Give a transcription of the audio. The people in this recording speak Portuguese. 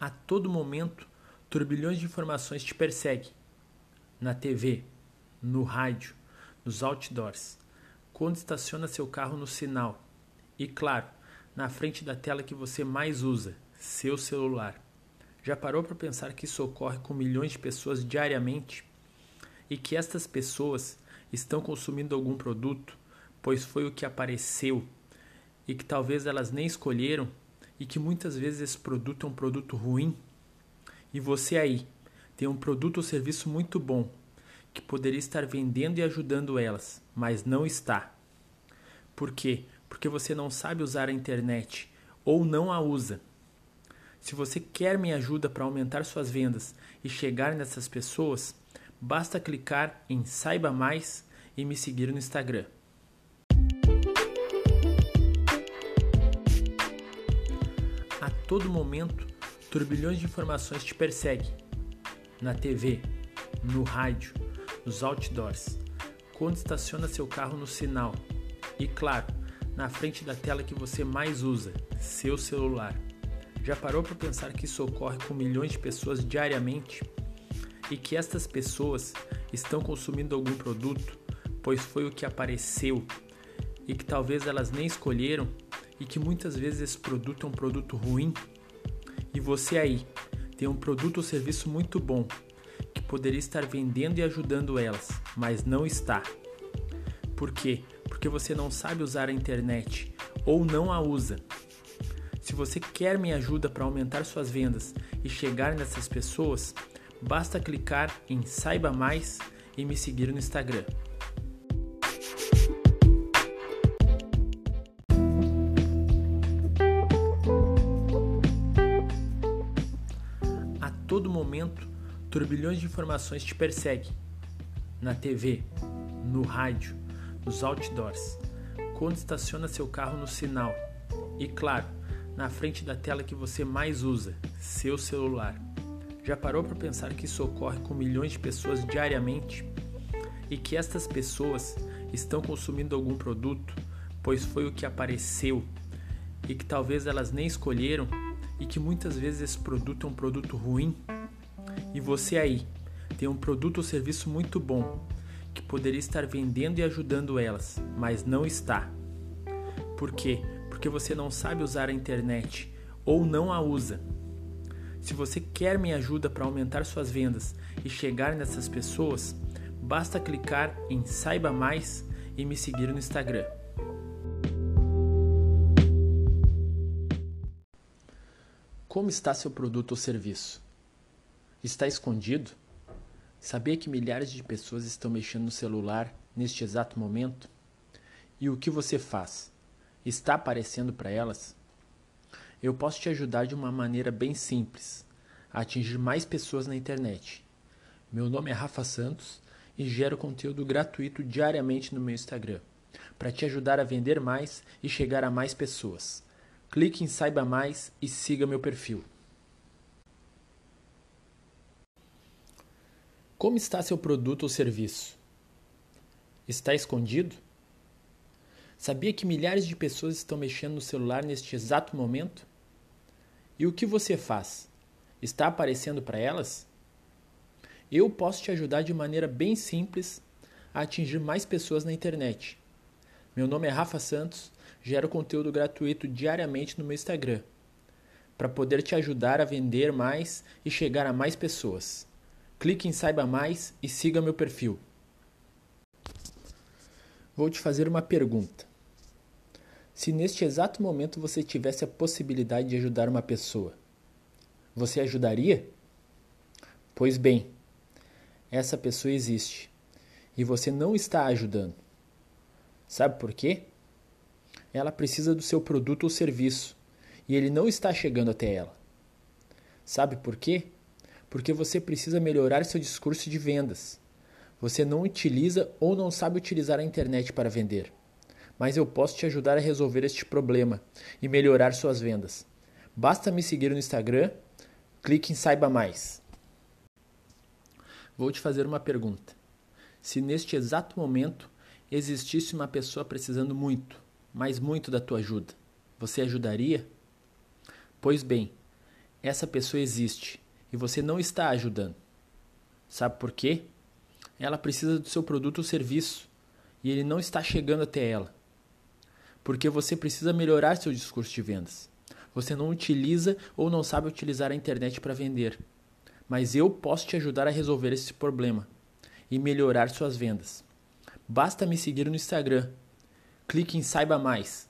A todo momento, turbilhões de informações te perseguem. Na TV, no rádio, nos outdoors, quando estaciona seu carro no sinal e, claro, na frente da tela que você mais usa, seu celular. Já parou para pensar que isso ocorre com milhões de pessoas diariamente e que estas pessoas estão consumindo algum produto, pois foi o que apareceu e que talvez elas nem escolheram e que muitas vezes esse produto é um produto ruim e você aí tem um produto ou serviço muito bom que poderia estar vendendo e ajudando elas, mas não está. Por quê? Porque você não sabe usar a internet ou não a usa. Se você quer minha ajuda para aumentar suas vendas e chegar nessas pessoas, basta clicar em Saiba Mais e me seguir no Instagram. Todo momento, turbilhões de informações te perseguem. Na TV, no rádio, nos outdoors, quando estaciona seu carro no sinal e, claro, na frente da tela que você mais usa, seu celular. Já parou para pensar que isso ocorre com milhões de pessoas diariamente e que estas pessoas estão consumindo algum produto, pois foi o que apareceu e que talvez elas nem escolheram e que muitas vezes esse produto é um produto ruim? E você aí tem um produto ou serviço muito bom que poderia estar vendendo e ajudando elas, mas não está. Por quê? Porque você não sabe usar a internet ou não a usa. Se você quer minha ajuda para aumentar suas vendas e chegar nessas pessoas, basta clicar em Saiba Mais e me seguir no Instagram. Momento, turbilhões de informações te perseguem. Na TV, no rádio, nos outdoors, quando estaciona seu carro no sinal e, claro, na frente da tela que você mais usa, seu celular. Já parou para pensar que isso ocorre com milhões de pessoas diariamente e que estas pessoas estão consumindo algum produto, pois foi o que apareceu e que talvez elas nem escolheram e que muitas vezes esse produto é um produto ruim? E você aí tem um produto ou serviço muito bom que poderia estar vendendo e ajudando elas, mas não está. Por quê? Porque você não sabe usar a internet ou não a usa. Se você quer minha ajuda para aumentar suas vendas e chegar nessas pessoas, basta clicar em Saiba Mais e me seguir no Instagram. Como está seu produto ou serviço? Está escondido? Sabia que milhares de pessoas estão mexendo no celular neste exato momento? E o que você faz? Está aparecendo para elas? Eu posso te ajudar de uma maneira bem simples a atingir mais pessoas na internet. Meu nome é Rafa Santos e gero conteúdo gratuito diariamente no meu Instagram para te ajudar a vender mais e chegar a mais pessoas. Clique em Saiba Mais e siga meu perfil. Como está seu produto ou serviço? Está escondido? Sabia que milhares de pessoas estão mexendo no celular neste exato momento? E o que você faz? Está aparecendo para elas? Eu posso te ajudar de maneira bem simples a atingir mais pessoas na internet. Meu nome é Rafa Santos, gero conteúdo gratuito diariamente no meu Instagram, para poder te ajudar a vender mais e chegar a mais pessoas. Clique em Saiba Mais e siga meu perfil. Vou te fazer uma pergunta. Se neste exato momento você tivesse a possibilidade de ajudar uma pessoa, você ajudaria? Pois bem, essa pessoa existe e você não está ajudando. Sabe por quê? Ela precisa do seu produto ou serviço e ele não está chegando até ela. Sabe por quê? Porque você precisa melhorar seu discurso de vendas. Você não utiliza ou não sabe utilizar a internet para vender. Mas eu posso te ajudar a resolver este problema e melhorar suas vendas. Basta me seguir no Instagram, clique em Saiba Mais. Vou te fazer uma pergunta. Se neste exato momento existisse uma pessoa precisando muito, mas muito da tua ajuda, você ajudaria? Pois bem, essa pessoa existe e você não está ajudando. Sabe por quê? Ela precisa do seu produto ou serviço e ele não está chegando até ela. Porque você precisa melhorar seu discurso de vendas. Você não utiliza ou não sabe utilizar a internet para vender. Mas eu posso te ajudar a resolver esse problema e melhorar suas vendas. Basta me seguir no Instagram. Clique em Saiba Mais